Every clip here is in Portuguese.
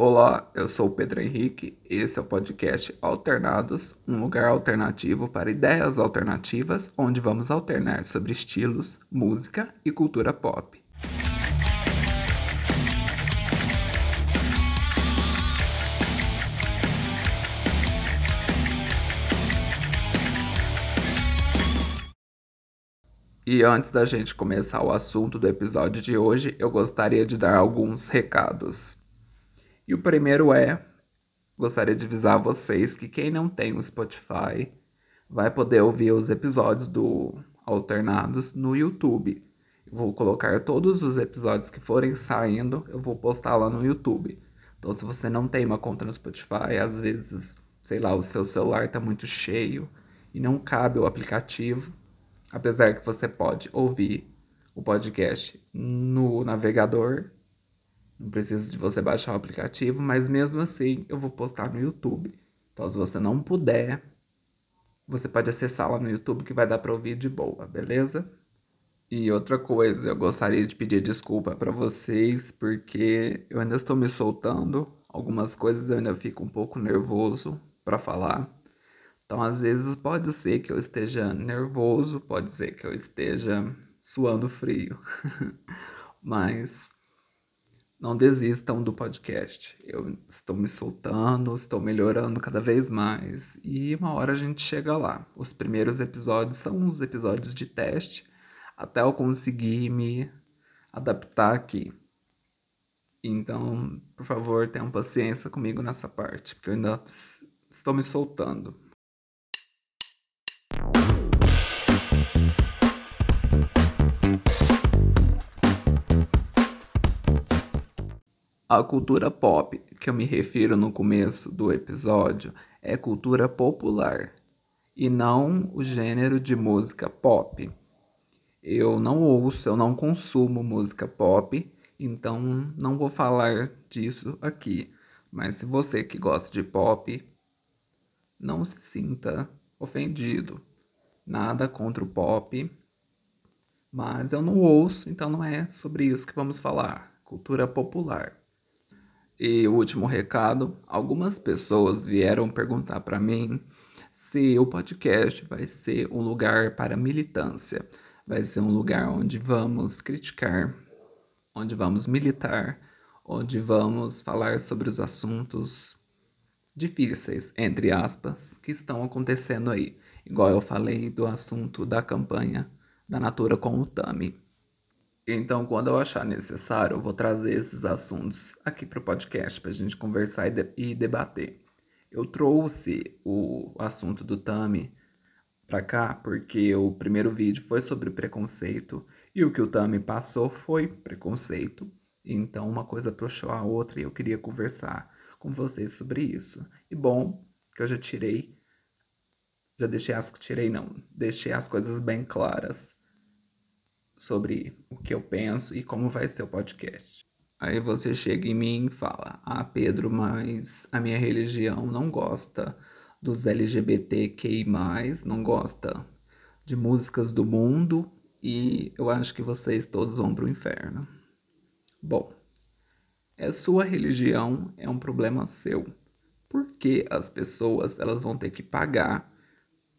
Olá, eu sou o Pedro Henrique. Esse é o podcast Alternados, um lugar alternativo para ideias alternativas, onde vamos alternar sobre estilos, música e cultura pop. E antes da gente começar o assunto do episódio de hoje, eu gostaria de dar alguns recados. E o primeiro é: gostaria de avisar vocês que quem não tem o Spotify vai poder ouvir os episódios do Alternados no YouTube. Eu vou colocar todos os episódios que forem saindo, eu vou postar lá no YouTube. Então, se você não tem uma conta no Spotify, às vezes, sei lá, o seu celular está muito cheio e não cabe o aplicativo, apesar que você pode ouvir o podcast no navegador não precisa de você baixar o aplicativo, mas mesmo assim eu vou postar no YouTube. Então, se você não puder, você pode acessar lá no YouTube que vai dar para ouvir de boa, beleza? E outra coisa, eu gostaria de pedir desculpa para vocês porque eu ainda estou me soltando. Algumas coisas eu ainda fico um pouco nervoso para falar. Então, às vezes pode ser que eu esteja nervoso, pode ser que eu esteja suando frio. Mas não desistam do podcast. Eu estou me soltando, estou melhorando cada vez mais e uma hora a gente chega lá. Os primeiros episódios são os episódios de teste até eu conseguir me adaptar aqui. Então, por favor, tenham paciência comigo nessa parte, porque eu ainda estou me soltando. A cultura pop, que eu me refiro no começo do episódio, é cultura popular e não o gênero de música pop. Eu não ouço, eu não consumo música pop, então não vou falar disso aqui. Mas se você que gosta de pop, não se sinta ofendido. Nada contra o pop, mas eu não ouço, então não é sobre isso que vamos falar. Cultura popular. E o último recado: algumas pessoas vieram perguntar para mim se o podcast vai ser um lugar para militância, vai ser um lugar onde vamos criticar, onde vamos militar, onde vamos falar sobre os assuntos difíceis, entre aspas, que estão acontecendo aí. Igual eu falei do assunto da campanha da Natura com o Tami. Então, quando eu achar necessário, eu vou trazer esses assuntos aqui para o podcast para a gente conversar e, de e, debater. Eu trouxe o assunto do Tami para cá porque o primeiro vídeo foi sobre preconceito e o que o Tami passou foi preconceito. Então, uma coisa puxou a outra e eu queria conversar com vocês sobre isso. E bom, que eu já tirei, já deixei as tirei não, deixei as coisas bem claras sobre o que eu penso e como vai ser o podcast. Aí você chega em mim e fala: Ah, Pedro, mas a minha religião não gosta dos LGBTQI, não gosta de músicas do mundo e eu acho que vocês todos vão para o inferno. Bom, é sua religião, é um problema seu. Porque as pessoas elas vão ter que pagar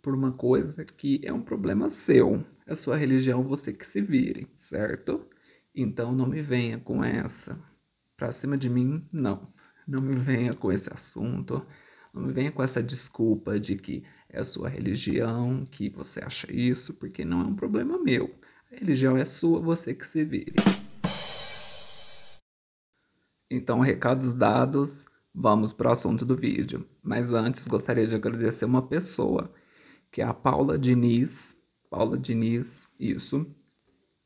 por uma coisa que é um problema seu. É sua religião, você que se vire, certo? Então não me venha com essa. Pra cima de mim, não. Não me venha com esse assunto. Não me venha com essa desculpa de que é sua religião, que você acha isso, porque não é um problema meu. A religião é sua, você que se vire. Então, recados dados, vamos para o assunto do vídeo. Mas antes, gostaria de agradecer uma pessoa que é a Paula Diniz, Paula Diniz, isso,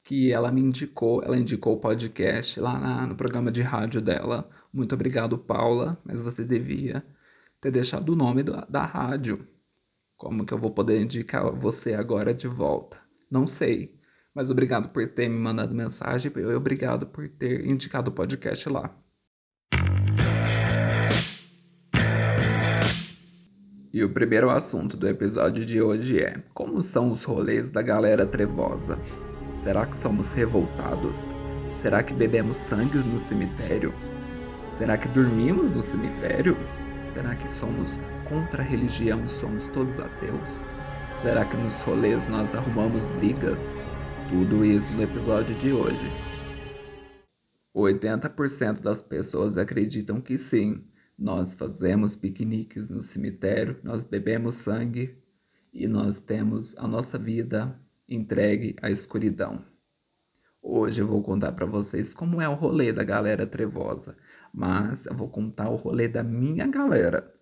que ela me indicou, ela indicou o podcast lá na, no programa de rádio dela. Muito obrigado, Paula, mas você devia ter deixado o nome da, da rádio. Como que eu vou poder indicar você agora de volta? Não sei, mas obrigado por ter me mandado mensagem e obrigado por ter indicado o podcast lá. E o primeiro assunto do episódio de hoje é: como são os rolês da galera trevosa? Será que somos revoltados? Será que bebemos sangue no cemitério? Será que dormimos no cemitério? Será que somos contra a religião somos todos ateus? Será que nos rolês nós arrumamos brigas? Tudo isso no episódio de hoje. 80% das pessoas acreditam que sim, nós fazemos piqueniques no cemitério, nós bebemos sangue e nós temos a nossa vida entregue à escuridão. Hoje eu vou contar para vocês como é o rolê da galera trevosa, mas eu vou contar o rolê da minha galera.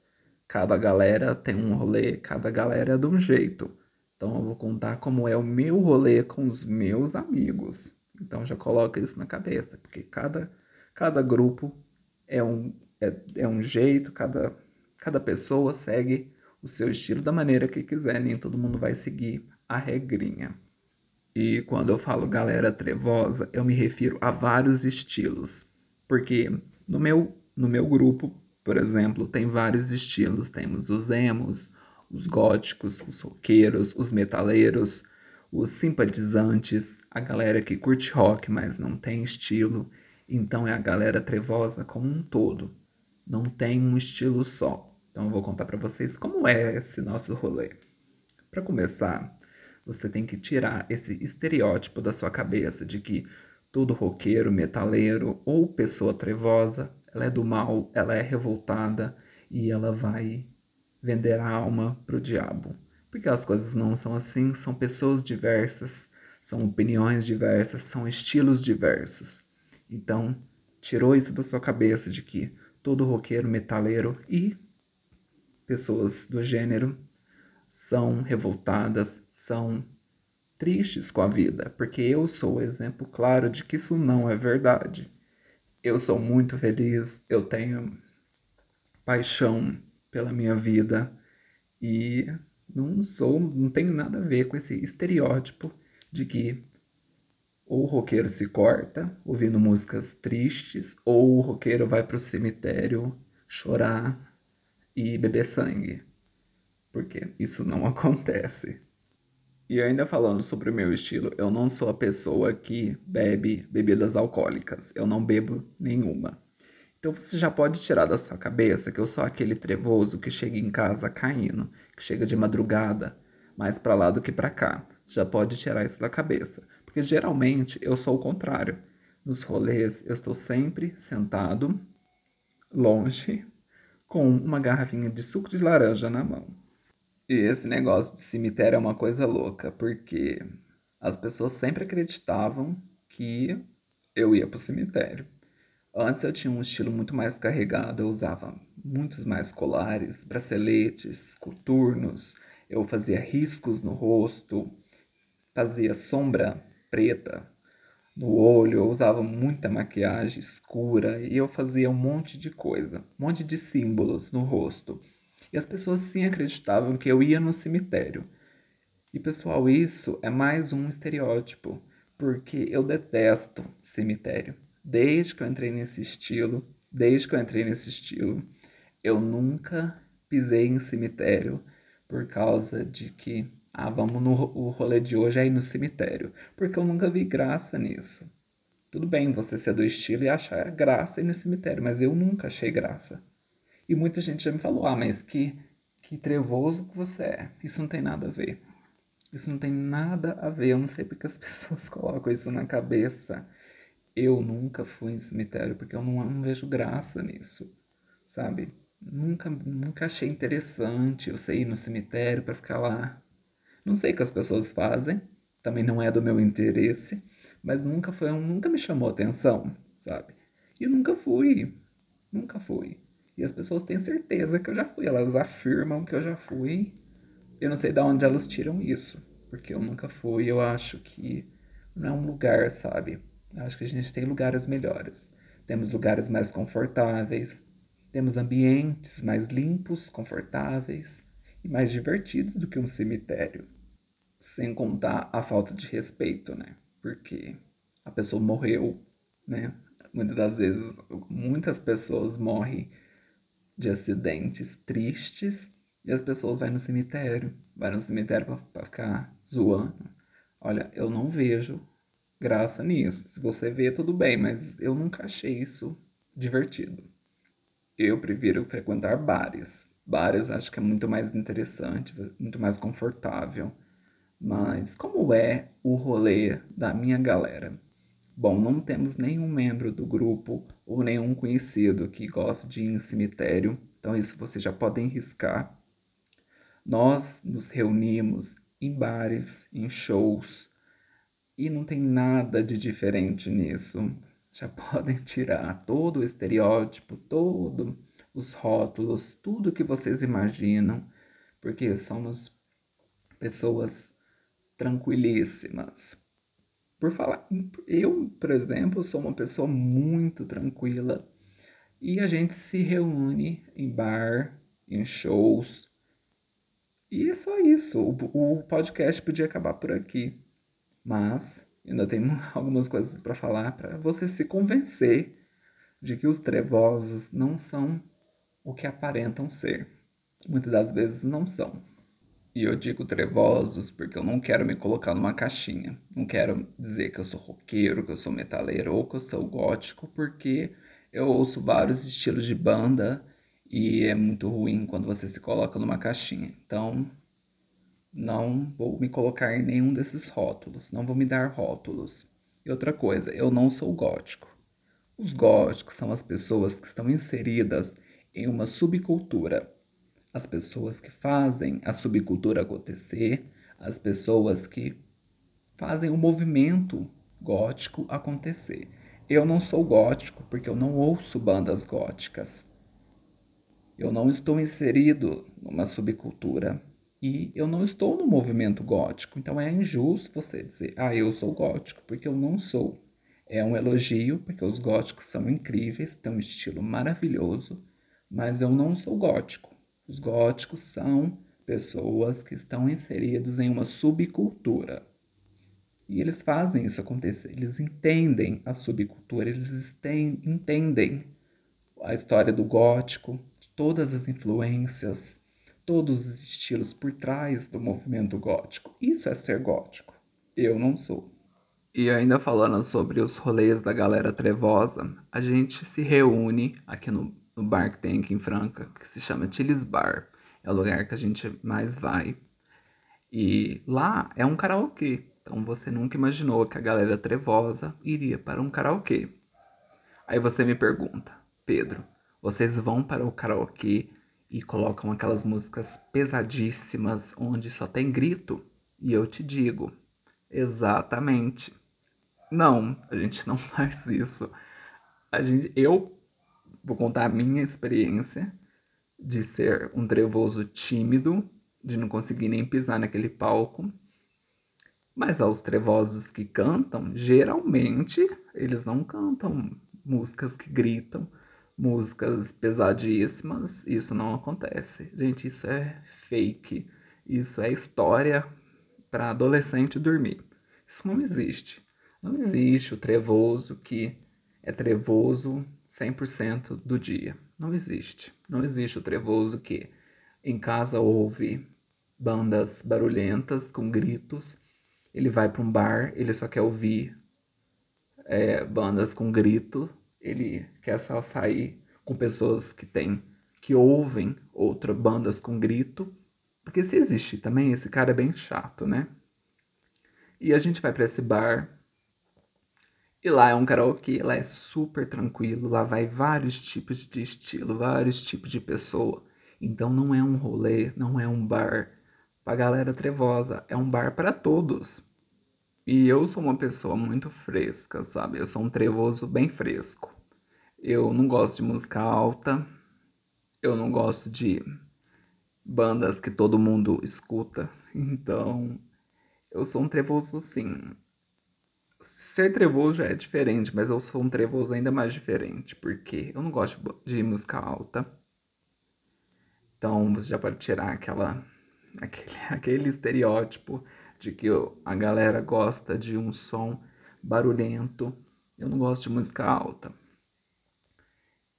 Cada galera tem um rolê, cada galera é de um jeito. Então eu vou contar como é o meu rolê com os meus amigos. Então já coloca isso na cabeça, porque cada, cada grupo é um, é, é um jeito, cada, cada pessoa segue o seu estilo da maneira que quiser, nem todo mundo vai seguir a regrinha. E quando eu falo galera trevosa, eu me refiro a vários estilos. Porque no meu, no meu grupo, por exemplo, tem vários estilos. Temos os emos, os góticos, os roqueiros, os metaleiros, os simpatizantes, a galera que curte rock, mas não tem estilo. Então é a galera trevosa como um todo. Não tem um estilo só. Então eu vou contar para vocês como é esse nosso rolê. Para começar, você tem que tirar esse estereótipo da sua cabeça de que todo roqueiro, metaleiro ou pessoa trevosa, ela é do mal, ela é revoltada e ela vai vender a alma pro diabo. Porque as coisas não são assim, são pessoas diversas, são opiniões diversas, são estilos diversos. Então, tirou isso da sua cabeça de que todo roqueiro, metaleiro e pessoas do gênero são revoltadas, são tristes com a vida, porque eu sou o exemplo claro de que isso não é verdade. Eu sou muito feliz, eu tenho paixão pela minha vida e não sou, não tenho nada a ver com esse estereótipo de que ou o roqueiro se corta ouvindo músicas tristes, ou o roqueiro vai para o cemitério chorar e beber sangue porque isso não acontece. E ainda falando sobre o meu estilo, eu não sou a pessoa que bebe bebidas alcoólicas. Eu não bebo nenhuma. Então você já pode tirar da sua cabeça que eu sou aquele trevoso que chega em casa caindo, que chega de madrugada, mais para lá do que para cá. Já pode tirar isso da cabeça, porque geralmente eu sou o contrário. Nos rolês eu estou sempre sentado longe com uma garrafinha de suco de laranja na mão. E esse negócio de cemitério é uma coisa louca, porque as pessoas sempre acreditavam que eu ia pro cemitério. Antes eu tinha um estilo muito mais carregado, eu usava muitos mais colares, braceletes, coturnos, eu fazia riscos no rosto, fazia sombra preta no olho, eu usava muita maquiagem escura e eu fazia um monte de coisa, um monte de símbolos no rosto. E as pessoas sim acreditavam que eu ia no cemitério. E pessoal, isso é mais um estereótipo, porque eu detesto cemitério. Desde que eu entrei nesse estilo, desde que eu entrei nesse estilo, eu nunca pisei em cemitério por causa de que, ah, vamos no o rolê de hoje aí no cemitério, porque eu nunca vi graça nisso. Tudo bem você ser do estilo e achar graça ir no cemitério, mas eu nunca achei graça. E muita gente já me falou: ah, mas que, que trevoso que você é. Isso não tem nada a ver. Isso não tem nada a ver. Eu não sei porque as pessoas colocam isso na cabeça. Eu nunca fui em cemitério porque eu não, não vejo graça nisso, sabe? Nunca, nunca achei interessante eu ir no cemitério para ficar lá. Não sei o que as pessoas fazem, também não é do meu interesse, mas nunca foi, nunca me chamou atenção, sabe? E eu nunca fui, nunca fui. E as pessoas têm certeza que eu já fui, elas afirmam que eu já fui. Eu não sei de onde elas tiram isso, porque eu nunca fui. Eu acho que não é um lugar, sabe? Eu acho que a gente tem lugares melhores. Temos lugares mais confortáveis, temos ambientes mais limpos, confortáveis e mais divertidos do que um cemitério. Sem contar a falta de respeito, né? Porque a pessoa morreu, né? Muitas das vezes, muitas pessoas morrem de acidentes tristes e as pessoas vão no cemitério, vai no cemitério para ficar zoando. Olha, eu não vejo graça nisso. Se você vê, tudo bem, mas eu nunca achei isso divertido. eu prefiro frequentar bares. Bares acho que é muito mais interessante, muito mais confortável. Mas como é o rolê da minha galera? Bom, não temos nenhum membro do grupo ou nenhum conhecido que goste de ir em cemitério, então isso vocês já podem riscar. Nós nos reunimos em bares, em shows, e não tem nada de diferente nisso. Já podem tirar todo o estereótipo, todos os rótulos, tudo que vocês imaginam, porque somos pessoas tranquilíssimas. Por falar, eu, por exemplo, sou uma pessoa muito tranquila e a gente se reúne em bar, em shows. E é só isso. O, o podcast podia acabar por aqui. Mas ainda tem algumas coisas para falar para você se convencer de que os trevosos não são o que aparentam ser. Muitas das vezes não são. E eu digo trevosos porque eu não quero me colocar numa caixinha. Não quero dizer que eu sou roqueiro, que eu sou metaleiro ou que eu sou gótico, porque eu ouço vários estilos de banda e é muito ruim quando você se coloca numa caixinha. Então, não vou me colocar em nenhum desses rótulos, não vou me dar rótulos. E outra coisa, eu não sou gótico. Os góticos são as pessoas que estão inseridas em uma subcultura. As pessoas que fazem a subcultura acontecer, as pessoas que fazem o movimento gótico acontecer. Eu não sou gótico porque eu não ouço bandas góticas. Eu não estou inserido numa subcultura e eu não estou no movimento gótico, então é injusto você dizer, ah, eu sou gótico, porque eu não sou. É um elogio, porque os góticos são incríveis, têm um estilo maravilhoso, mas eu não sou gótico. Os góticos são pessoas que estão inseridos em uma subcultura. E eles fazem isso acontecer, eles entendem a subcultura, eles entendem a história do gótico, todas as influências, todos os estilos por trás do movimento gótico. Isso é ser gótico. Eu não sou. E ainda falando sobre os rolês da galera trevosa, a gente se reúne aqui no, no bar que tem aqui em Franca, que se chama Chilis Bar. É o lugar que a gente mais vai. E lá é um karaokê. Então você nunca imaginou que a galera trevosa iria para um karaokê. Aí você me pergunta, Pedro, vocês vão para o karaokê e colocam aquelas músicas pesadíssimas onde só tem grito. E eu te digo, exatamente. Não, a gente não faz isso. A gente, eu vou contar a minha experiência de ser um trevoso tímido, de não conseguir nem pisar naquele palco. Mas aos trevosos que cantam, geralmente eles não cantam músicas que gritam músicas pesadíssimas, isso não acontece. Gente, isso é fake. Isso é história para adolescente dormir. Isso não existe. Não existe o trevoso que é trevoso 100% do dia. Não existe. Não existe o trevoso que em casa ouve bandas barulhentas com gritos. Ele vai para um bar, ele só quer ouvir é, bandas com grito ele quer só sair com pessoas que têm, que ouvem outras bandas com grito, porque se existe também, esse cara é bem chato, né? E a gente vai para esse bar, e lá é um karaokê, lá é super tranquilo, lá vai vários tipos de estilo, vários tipos de pessoa. Então não é um rolê, não é um bar pra galera trevosa, é um bar para todos. E eu sou uma pessoa muito fresca, sabe? Eu sou um trevoso bem fresco. Eu não gosto de música alta. Eu não gosto de bandas que todo mundo escuta. Então, eu sou um trevoso sim. Ser trevoso já é diferente, mas eu sou um trevoso ainda mais diferente, porque eu não gosto de música alta. Então, você já pode tirar aquela aquele, aquele estereótipo de que a galera gosta de um som barulhento. Eu não gosto de música alta.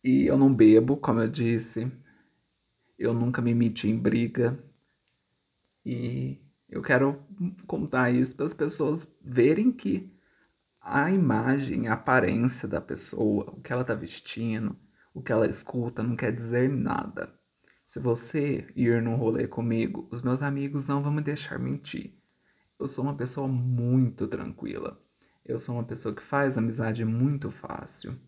E eu não bebo, como eu disse. Eu nunca me meti em briga. E eu quero contar isso para as pessoas verem que a imagem, a aparência da pessoa, o que ela está vestindo, o que ela escuta não quer dizer nada. Se você ir num rolê comigo, os meus amigos não vão me deixar mentir. Eu sou uma pessoa muito tranquila. Eu sou uma pessoa que faz amizade muito fácil.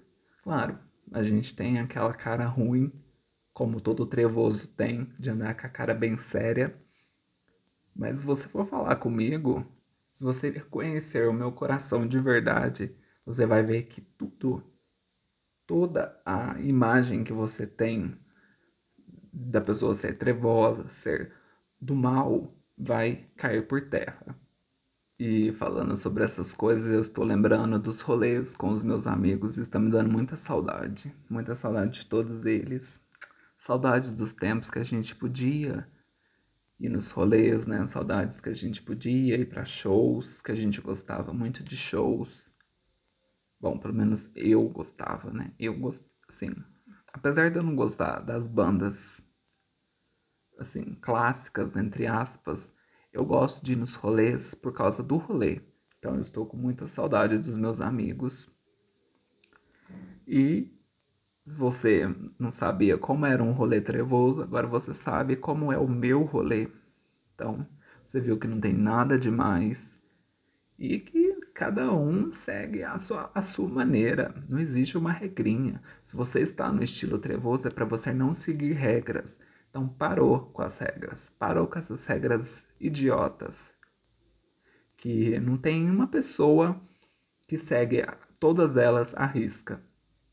Claro, a gente tem aquela cara ruim, como todo trevoso tem, de andar com a cara bem séria. Mas se você for falar comigo, se você conhecer o meu coração de verdade, você vai ver que tudo, toda a imagem que você tem da pessoa ser trevosa, ser do mal, vai cair por terra. E falando sobre essas coisas, eu estou lembrando dos rolês com os meus amigos e está me dando muita saudade. Muita saudade de todos eles. Saudades dos tempos que a gente podia ir nos rolês, né? Saudades que a gente podia ir para shows, que a gente gostava muito de shows. Bom, pelo menos eu gostava, né? Eu gosto, assim, apesar de eu não gostar das bandas assim, clássicas, entre aspas, eu gosto de ir nos rolês por causa do rolê. Então eu estou com muita saudade dos meus amigos. E se você não sabia como era um rolê trevoso, agora você sabe como é o meu rolê. Então, você viu que não tem nada demais e que cada um segue a sua, a sua maneira. Não existe uma regrinha. Se você está no estilo trevoso, é para você não seguir regras. Então parou com as regras, parou com essas regras idiotas. Que não tem uma pessoa que segue todas elas à risca.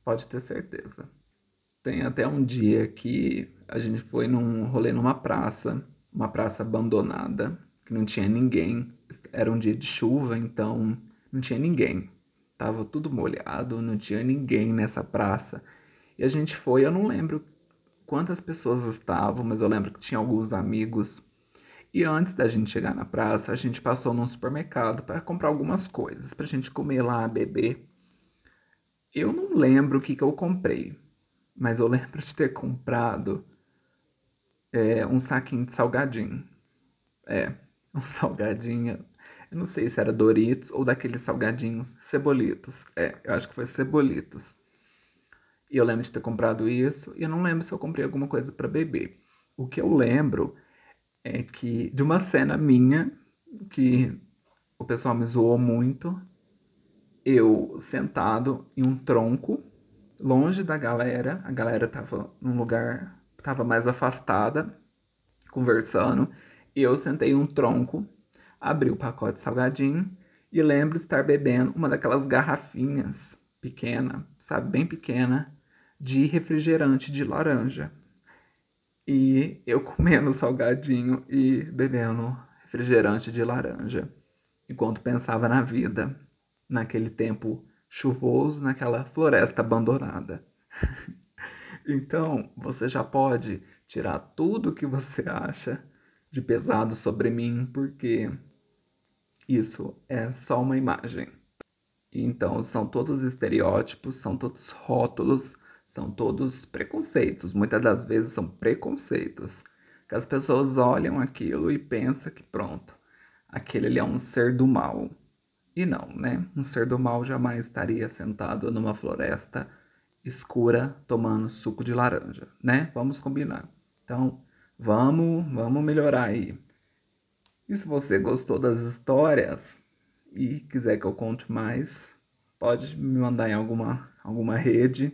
Pode ter certeza. Tem até um dia que a gente foi num rolê numa praça, uma praça abandonada, que não tinha ninguém. Era um dia de chuva, então não tinha ninguém. Tava tudo molhado, não tinha ninguém nessa praça. E a gente foi, eu não lembro quantas pessoas estavam, mas eu lembro que tinha alguns amigos. E antes da gente chegar na praça, a gente passou num supermercado para comprar algumas coisas para a gente comer lá, beber. Eu não lembro o que, que eu comprei, mas eu lembro de ter comprado é, um saquinho de salgadinho. É, um salgadinho. Eu não sei se era Doritos ou daqueles salgadinhos cebolitos. É, eu acho que foi cebolitos. E eu lembro de ter comprado isso, e eu não lembro se eu comprei alguma coisa para beber. O que eu lembro é que de uma cena minha que o pessoal me zoou muito, eu sentado em um tronco, longe da galera, a galera tava num lugar, tava mais afastada, conversando, eu sentei em um tronco, abri o pacote salgadinho e lembro estar bebendo uma daquelas garrafinhas pequena, sabe, bem pequena, de refrigerante de laranja. E eu comendo salgadinho e bebendo refrigerante de laranja, enquanto pensava na vida, naquele tempo chuvoso, naquela floresta abandonada. então, você já pode tirar tudo que você acha de pesado sobre mim, porque isso é só uma imagem. Então, são todos estereótipos, são todos rótulos são todos preconceitos. Muitas das vezes são preconceitos. Que as pessoas olham aquilo e pensam que pronto, aquele é um ser do mal. E não, né? Um ser do mal jamais estaria sentado numa floresta escura tomando suco de laranja, né? Vamos combinar. Então, vamos, vamos melhorar aí. E se você gostou das histórias e quiser que eu conte mais, pode me mandar em alguma, alguma rede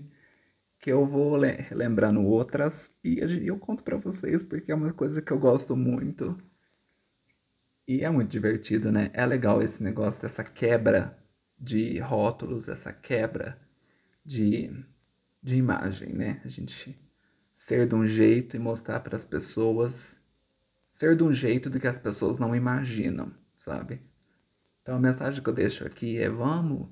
que eu vou lembrando outras e eu conto para vocês porque é uma coisa que eu gosto muito. E é muito divertido, né? É legal esse negócio dessa quebra de rótulos, essa quebra de, de imagem, né? A gente ser de um jeito e mostrar para as pessoas ser de um jeito do que as pessoas não imaginam, sabe? Então a mensagem que eu deixo aqui é vamos,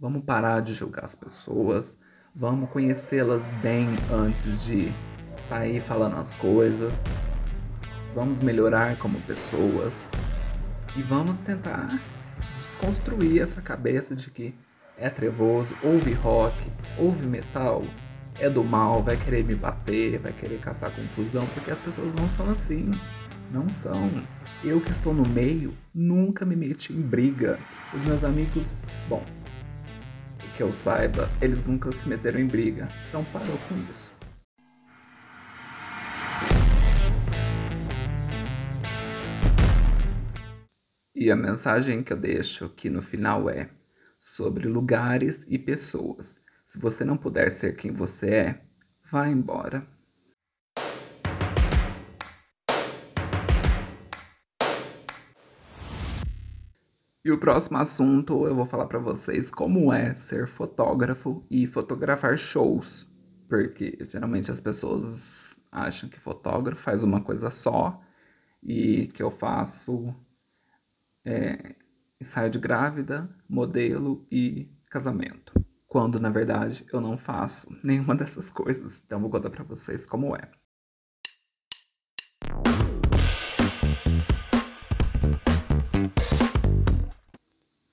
vamos parar de julgar as pessoas, Vamos conhecê-las bem antes de sair falando as coisas. Vamos melhorar como pessoas e vamos tentar desconstruir essa cabeça de que é trevoso, ouve rock, ouve metal, é do mal, vai querer me bater, vai querer caçar confusão, porque as pessoas não são assim. Não são. Eu que estou no meio, nunca me meti em briga. Os meus amigos, bom, que eu saiba, eles nunca se meteram em briga. Então parou com isso. E a mensagem que eu deixo aqui no final é sobre lugares e pessoas. Se você não puder ser quem você é, vá embora. E o próximo assunto eu vou falar para vocês como é ser fotógrafo e fotografar shows. Porque geralmente as pessoas acham que fotógrafo faz uma coisa só e que eu faço é, ensaio de grávida, modelo e casamento. Quando na verdade eu não faço nenhuma dessas coisas. Então vou contar para vocês como é.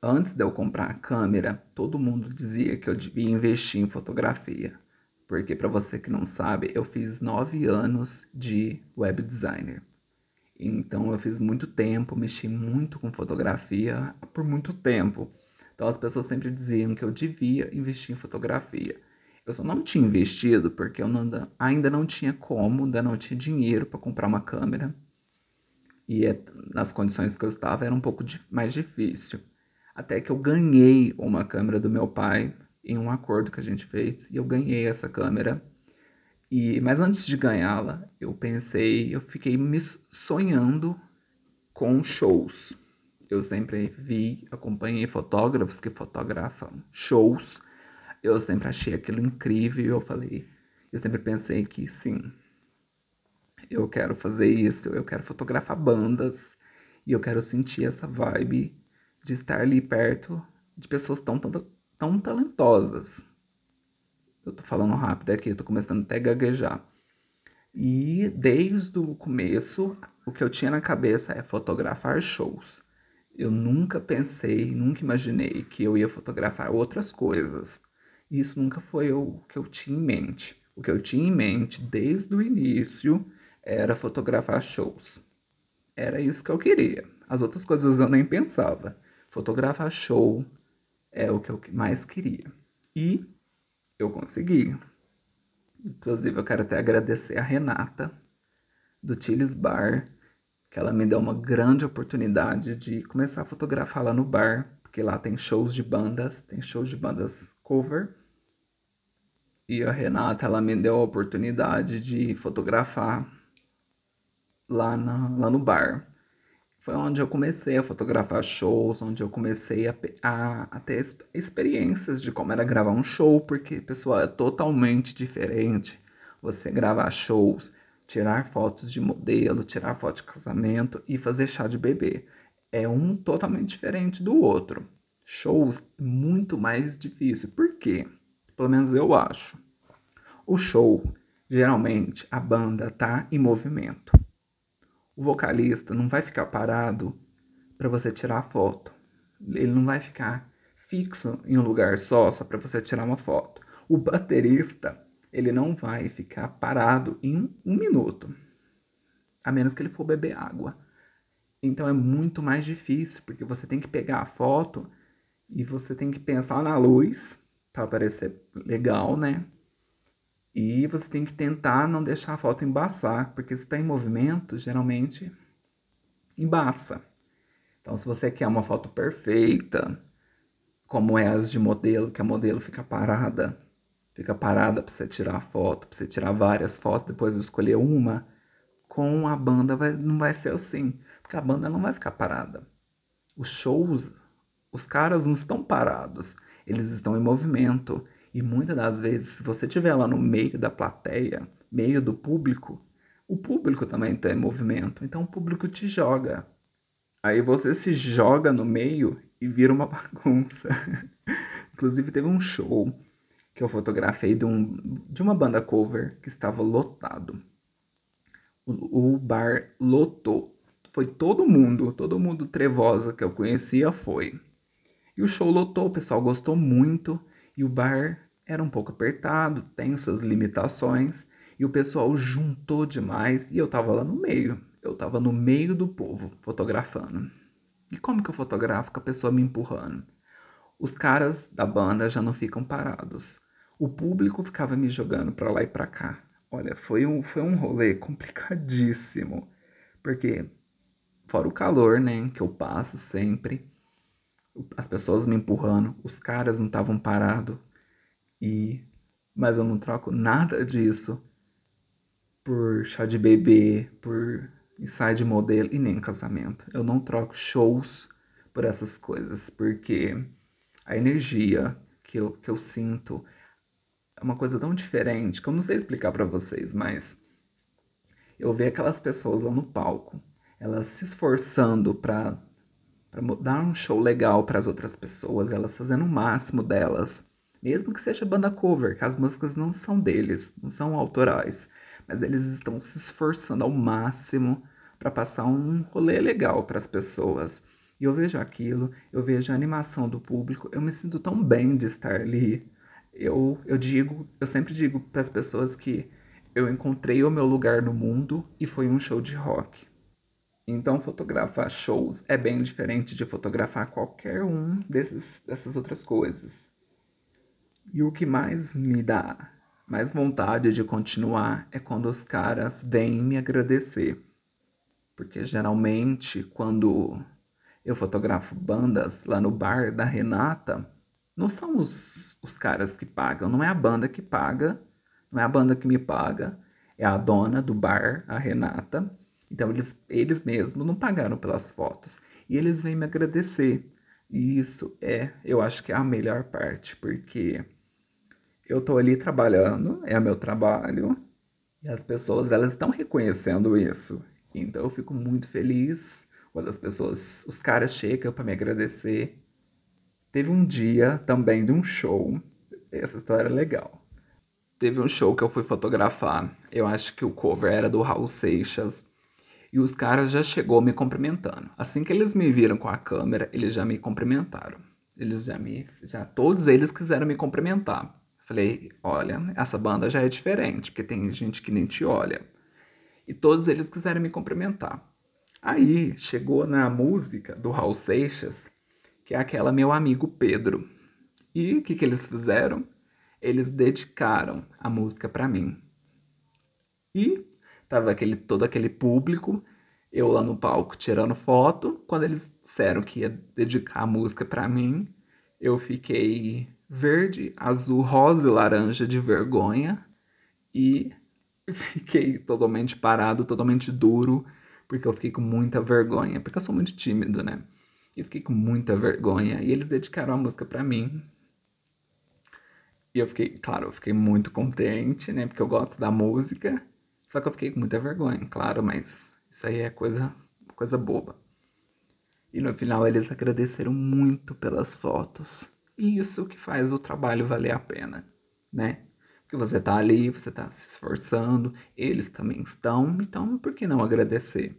Antes de eu comprar a câmera, todo mundo dizia que eu devia investir em fotografia. Porque, para você que não sabe, eu fiz nove anos de web designer. Então, eu fiz muito tempo, mexi muito com fotografia por muito tempo. Então, as pessoas sempre diziam que eu devia investir em fotografia. Eu só não tinha investido porque eu não, ainda não tinha como, ainda não tinha dinheiro para comprar uma câmera. E é, nas condições que eu estava era um pouco mais difícil. Até que eu ganhei uma câmera do meu pai em um acordo que a gente fez e eu ganhei essa câmera. E mas antes de ganhá-la, eu pensei, eu fiquei me sonhando com shows. Eu sempre vi, acompanhei fotógrafos que fotografam shows. Eu sempre achei aquilo incrível. Eu falei, eu sempre pensei que sim, eu quero fazer isso, eu quero fotografar bandas e eu quero sentir essa vibe de estar ali perto de pessoas tão, tão, tão talentosas. Eu tô falando rápido aqui, eu tô começando até a gaguejar. E desde o começo, o que eu tinha na cabeça é fotografar shows. Eu nunca pensei, nunca imaginei que eu ia fotografar outras coisas. Isso nunca foi o que eu tinha em mente. O que eu tinha em mente desde o início era fotografar shows. Era isso que eu queria. As outras coisas eu nem pensava. Fotografar show é o que eu mais queria. E eu consegui. Inclusive, eu quero até agradecer a Renata, do Chiles Bar, que ela me deu uma grande oportunidade de começar a fotografar lá no bar, porque lá tem shows de bandas, tem shows de bandas cover. E a Renata, ela me deu a oportunidade de fotografar lá, na, lá no bar foi onde eu comecei a fotografar shows, onde eu comecei a, a, a, ter experiências de como era gravar um show, porque, pessoal, é totalmente diferente você gravar shows, tirar fotos de modelo, tirar foto de casamento e fazer chá de bebê. É um totalmente diferente do outro. Shows muito mais difícil. Por quê? Pelo menos eu acho. O show, geralmente, a banda tá em movimento o vocalista não vai ficar parado para você tirar a foto. Ele não vai ficar fixo em um lugar só, só para você tirar uma foto. O baterista, ele não vai ficar parado em um minuto, a menos que ele for beber água. Então é muito mais difícil, porque você tem que pegar a foto e você tem que pensar na luz para parecer legal, né? E você tem que tentar não deixar a foto embaçar, porque se está em movimento, geralmente embaça. Então, se você quer uma foto perfeita, como é as de modelo, que a modelo fica parada, fica parada para você tirar a foto, para você tirar várias fotos, depois escolher uma, com a banda vai, não vai ser assim, porque a banda não vai ficar parada. Os shows, os caras não estão parados, eles estão em movimento. E muitas das vezes, se você estiver lá no meio da plateia, meio do público, o público também está em movimento. Então o público te joga. Aí você se joga no meio e vira uma bagunça. Inclusive teve um show que eu fotografei de, um, de uma banda cover que estava lotado. O, o bar lotou. Foi todo mundo, todo mundo trevosa que eu conhecia foi. E o show lotou, o pessoal gostou muito. E o bar era um pouco apertado, tem suas limitações, e o pessoal juntou demais e eu tava lá no meio. Eu tava no meio do povo fotografando. E como que eu fotografo com a pessoa me empurrando? os caras da banda já não ficam parados. O público ficava me jogando para lá e para cá. Olha, foi um, foi um rolê complicadíssimo. Porque, fora o calor, né, que eu passo sempre, as pessoas me empurrando, os caras não estavam parados. E mas eu não troco nada disso por chá de bebê, por ensaio de modelo e nem casamento. Eu não troco shows por essas coisas, porque a energia que eu, que eu sinto é uma coisa tão diferente que eu não sei explicar para vocês, mas eu vejo aquelas pessoas lá no palco, elas se esforçando para dar um show legal para as outras pessoas, elas fazendo o máximo delas mesmo que seja banda cover, que as músicas não são deles, não são autorais, mas eles estão se esforçando ao máximo para passar um rolê legal para as pessoas. E eu vejo aquilo, eu vejo a animação do público, eu me sinto tão bem de estar ali. Eu, eu digo, eu sempre digo para as pessoas que eu encontrei o meu lugar no mundo e foi um show de rock. Então, fotografar shows é bem diferente de fotografar qualquer um desses, dessas outras coisas. E o que mais me dá mais vontade de continuar é quando os caras vêm me agradecer. Porque geralmente, quando eu fotografo bandas lá no bar da Renata, não são os, os caras que pagam, não é a banda que paga, não é a banda que me paga, é a dona do bar, a Renata. Então eles, eles mesmos não pagaram pelas fotos. E eles vêm me agradecer. E isso é, eu acho que é a melhor parte, porque eu tô ali trabalhando, é meu trabalho, e as pessoas elas estão reconhecendo isso. Então eu fico muito feliz quando as pessoas, os caras chegam para me agradecer. Teve um dia também de um show, essa história é legal. Teve um show que eu fui fotografar, eu acho que o cover era do Raul Seixas, e os caras já chegou me cumprimentando. Assim que eles me viram com a câmera, eles já me cumprimentaram. Eles já me, já todos eles quiseram me cumprimentar. Falei, olha, essa banda já é diferente, porque tem gente que nem te olha. E todos eles quiseram me cumprimentar. Aí chegou na música do Raul Seixas, que é aquela Meu Amigo Pedro. E o que, que eles fizeram? Eles dedicaram a música para mim. E tava aquele, todo aquele público, eu lá no palco tirando foto. Quando eles disseram que ia dedicar a música para mim, eu fiquei verde, azul, rosa e laranja de vergonha e fiquei totalmente parado, totalmente duro, porque eu fiquei com muita vergonha, porque eu sou muito tímido, né? E fiquei com muita vergonha e eles dedicaram a música para mim. E eu fiquei, claro, eu fiquei muito contente, né? Porque eu gosto da música. Só que eu fiquei com muita vergonha, claro, mas isso aí é coisa, coisa boba. E no final eles agradeceram muito pelas fotos. E isso que faz o trabalho valer a pena, né? Porque você tá ali, você tá se esforçando, eles também estão, então por que não agradecer?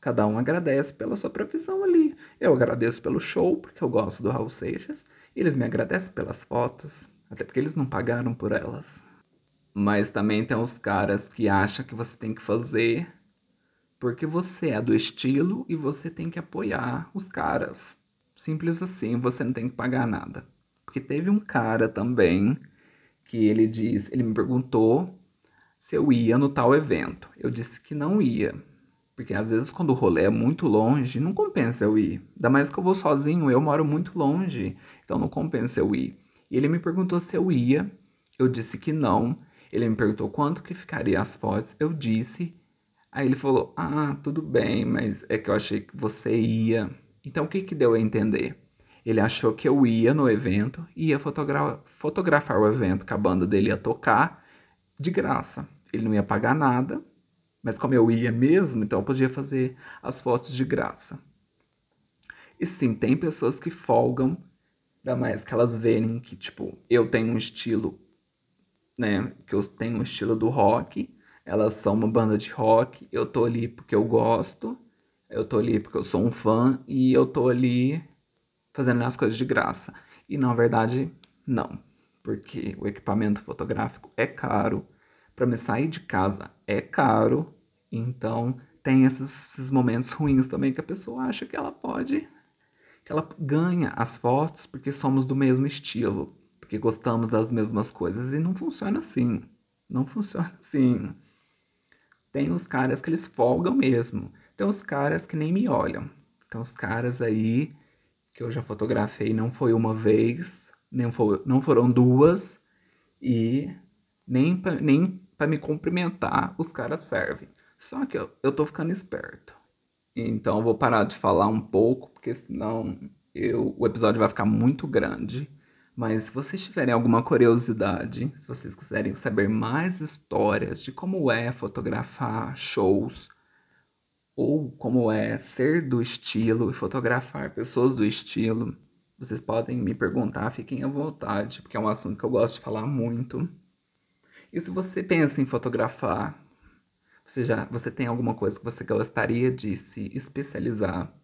Cada um agradece pela sua profissão ali. Eu agradeço pelo show, porque eu gosto do Raul Seixas, eles me agradecem pelas fotos, até porque eles não pagaram por elas. Mas também tem os caras que acham que você tem que fazer porque você é do estilo e você tem que apoiar os caras. Simples assim, você não tem que pagar nada. Porque teve um cara também que ele diz, ele me perguntou se eu ia no tal evento. Eu disse que não ia. Porque às vezes quando o rolê é muito longe, não compensa eu ir. Ainda mais que eu vou sozinho, eu moro muito longe, então não compensa eu ir. E ele me perguntou se eu ia, eu disse que não. Ele me perguntou quanto que ficaria as fotos, eu disse. Aí ele falou: "Ah, tudo bem, mas é que eu achei que você ia". Então o que que deu a entender? Ele achou que eu ia no evento e ia fotogra fotografar o evento que a banda dele ia tocar de graça. Ele não ia pagar nada, mas como eu ia mesmo, então eu podia fazer as fotos de graça. E sim, tem pessoas que folgam, ainda mais que elas verem que, tipo, eu tenho um estilo, né? Que eu tenho um estilo do rock, elas são uma banda de rock, eu tô ali porque eu gosto, eu tô ali porque eu sou um fã e eu tô ali fazendo as coisas de graça. E na verdade, não, porque o equipamento fotográfico é caro, para me sair de casa é caro, então tem esses, esses momentos ruins também que a pessoa acha que ela pode que ela ganha as fotos porque somos do mesmo estilo, porque gostamos das mesmas coisas. E não funciona assim. Não funciona assim. Tem os caras que eles folgam mesmo. Tem os caras que nem me olham. Tem os caras aí que eu já fotografei, não foi uma vez, nem for, não foram duas, e nem pra, nem para me cumprimentar os caras servem. Só que eu, eu tô ficando esperto. Então eu vou parar de falar um pouco, porque senão eu, o episódio vai ficar muito grande. Mas se vocês tiverem alguma curiosidade, se vocês quiserem saber mais histórias de como é fotografar shows, ou como é ser do estilo e fotografar pessoas do estilo, vocês podem me perguntar, fiquem à vontade, porque é um assunto que eu gosto de falar muito. E se você pensa em fotografar, você já você tem alguma coisa que você gostaria de se especializar?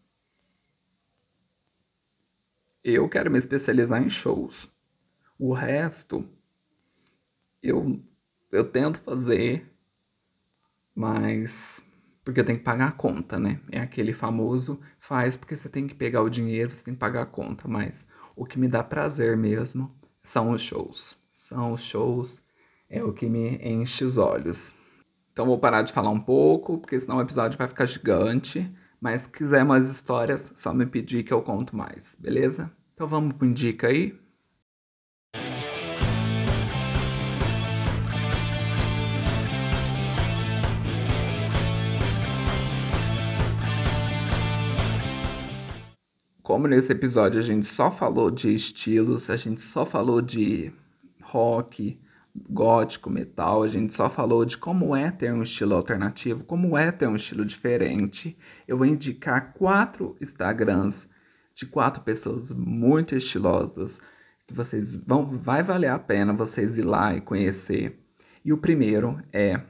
Eu quero me especializar em shows. O resto eu eu tento fazer, mas porque eu tenho que pagar a conta, né? É aquele famoso faz porque você tem que pegar o dinheiro, você tem que pagar a conta, mas o que me dá prazer mesmo são os shows. São os shows é o que me enche os olhos. Então vou parar de falar um pouco, porque senão o episódio vai ficar gigante. Mas se quiser mais histórias, só me pedir que eu conto mais, beleza? Então vamos pro Indica aí? Como nesse episódio a gente só falou de estilos, a gente só falou de rock, gótico, metal, a gente só falou de como é ter um estilo alternativo, como é ter um estilo diferente. Eu vou indicar quatro Instagrams de quatro pessoas muito estilosas que vocês vão vai valer a pena vocês ir lá e conhecer. E o primeiro é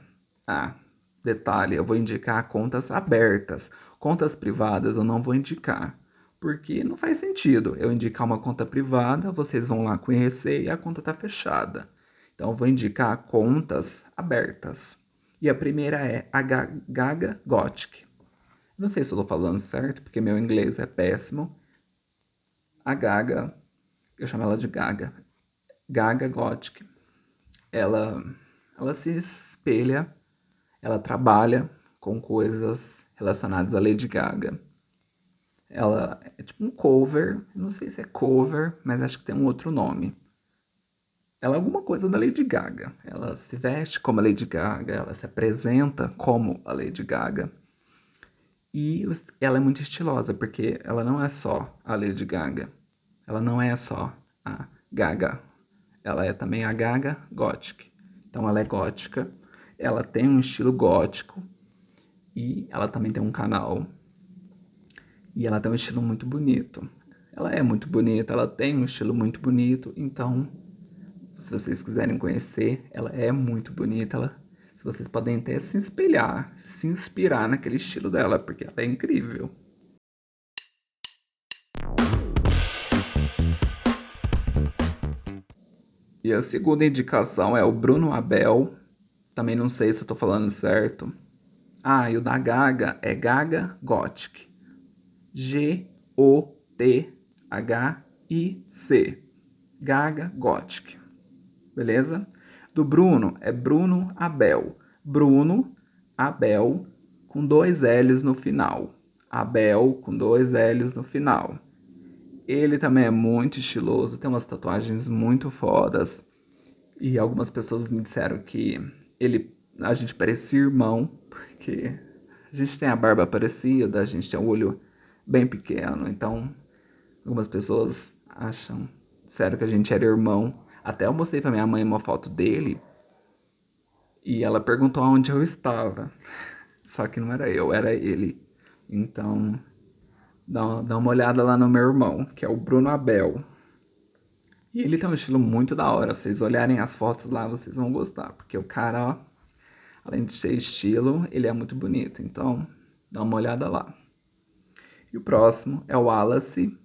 ah, detalhe, eu vou indicar contas abertas. Contas privadas eu não vou indicar, porque não faz sentido eu indicar uma conta privada, vocês vão lá conhecer e a conta tá fechada. Então, eu vou indicar contas abertas. E a primeira é a Gaga Gothic. Não sei se eu estou falando certo, porque meu inglês é péssimo. A Gaga, eu chamo ela de Gaga. Gaga Gothic. Ela, ela se espelha, ela trabalha com coisas relacionadas a Lady Gaga. Ela é tipo um cover, não sei se é cover, mas acho que tem um outro nome ela é alguma coisa da Lady Gaga. Ela se veste como a Lady Gaga, ela se apresenta como a Lady Gaga. E ela é muito estilosa, porque ela não é só a Lady Gaga. Ela não é só a Gaga. Ela é também a Gaga Gothic. Então ela é gótica, ela tem um estilo gótico e ela também tem um canal. E ela tem um estilo muito bonito. Ela é muito bonita, ela tem um estilo muito bonito, então se vocês quiserem conhecer, ela é muito bonita. Ela, se vocês podem até se espelhar, se inspirar naquele estilo dela, porque ela é incrível. E a segunda indicação é o Bruno Abel. Também não sei se eu tô falando certo. Ah, e o da Gaga é Gaga Gothic. G-O-T-H-I-C. Gaga Gothic beleza? Do Bruno é Bruno Abel. Bruno Abel com dois L's no final. Abel com dois L's no final. Ele também é muito estiloso, tem umas tatuagens muito fodas. E algumas pessoas me disseram que ele a gente parecia irmão, porque a gente tem a barba parecida, a gente tem o olho bem pequeno, então algumas pessoas acham sério que a gente era irmão. Até eu mostrei pra minha mãe uma foto dele e ela perguntou onde eu estava. Só que não era eu, era ele. Então, dá, dá uma olhada lá no meu irmão, que é o Bruno Abel. E ele tem um estilo muito da hora. Se vocês olharem as fotos lá, vocês vão gostar. Porque o cara, ó, além de ser estilo, ele é muito bonito. Então, dá uma olhada lá. E o próximo é o Wallace.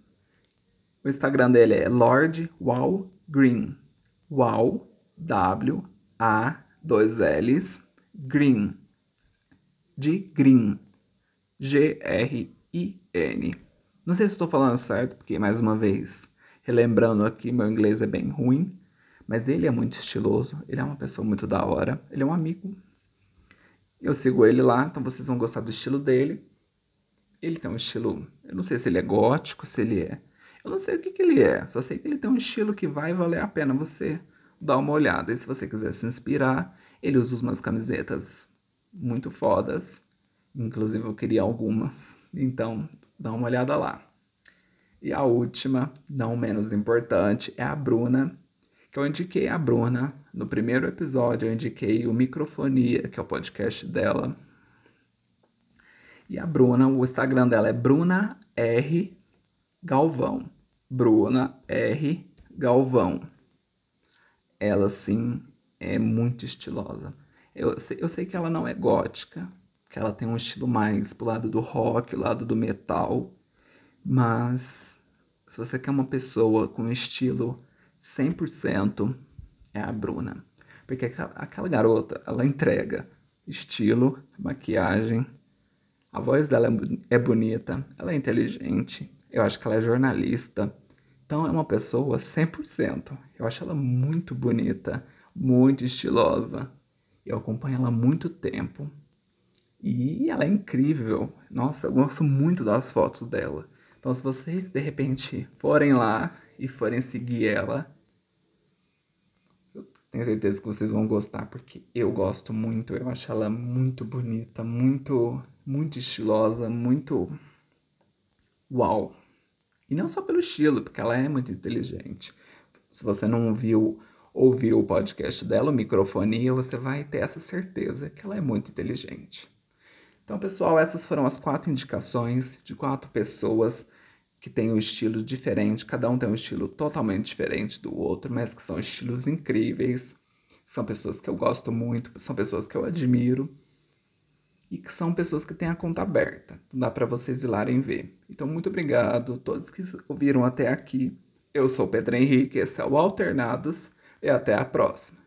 O Instagram dele é Lord Wall Green. W, A, dois L's, Green, de Green, G-R-I-N. Não sei se estou falando certo, porque mais uma vez, relembrando aqui, meu inglês é bem ruim, mas ele é muito estiloso, ele é uma pessoa muito da hora, ele é um amigo. Eu sigo ele lá, então vocês vão gostar do estilo dele. Ele tem um estilo, eu não sei se ele é gótico, se ele é. Eu não sei o que, que ele é, só sei que ele tem um estilo que vai valer a pena você dar uma olhada. E se você quiser se inspirar, ele usa umas camisetas muito fodas. Inclusive eu queria algumas. Então, dá uma olhada lá. E a última, não menos importante, é a Bruna, que eu indiquei a Bruna. No primeiro episódio eu indiquei o Microfonia, que é o podcast dela. E a Bruna, o Instagram dela é Bruna R Galvão. Bruna R Galvão. Ela sim é muito estilosa. Eu sei, eu sei que ela não é gótica, que ela tem um estilo mais pro lado do rock, lado do metal, mas se você quer uma pessoa com estilo 100%, é a Bruna. Porque aquela, aquela garota, ela entrega estilo, maquiagem, a voz dela é, é bonita, ela é inteligente, eu acho que ela é jornalista. Então é uma pessoa 100%. Eu acho ela muito bonita, muito estilosa. Eu acompanho ela há muito tempo. E ela é incrível. Nossa, eu gosto muito das fotos dela. Então, se vocês de repente forem lá e forem seguir ela, eu tenho certeza que vocês vão gostar, porque eu gosto muito. Eu acho ela muito bonita, muito, muito estilosa, muito. Uau! E não só pelo estilo, porque ela é muito inteligente. Se você não viu ouviu o podcast dela, o Microfonia, você vai ter essa certeza que ela é muito inteligente. Então, pessoal, essas foram as quatro indicações de quatro pessoas que têm um estilo diferente, cada um tem um estilo totalmente diferente do outro, mas que são estilos incríveis, são pessoas que eu gosto muito, são pessoas que eu admiro e que são pessoas que têm a conta aberta. Dá para vocês ir lá e ver. Então, muito obrigado a todos que ouviram até aqui. Eu sou Pedro Henrique, esse é o Alternados e até a próxima.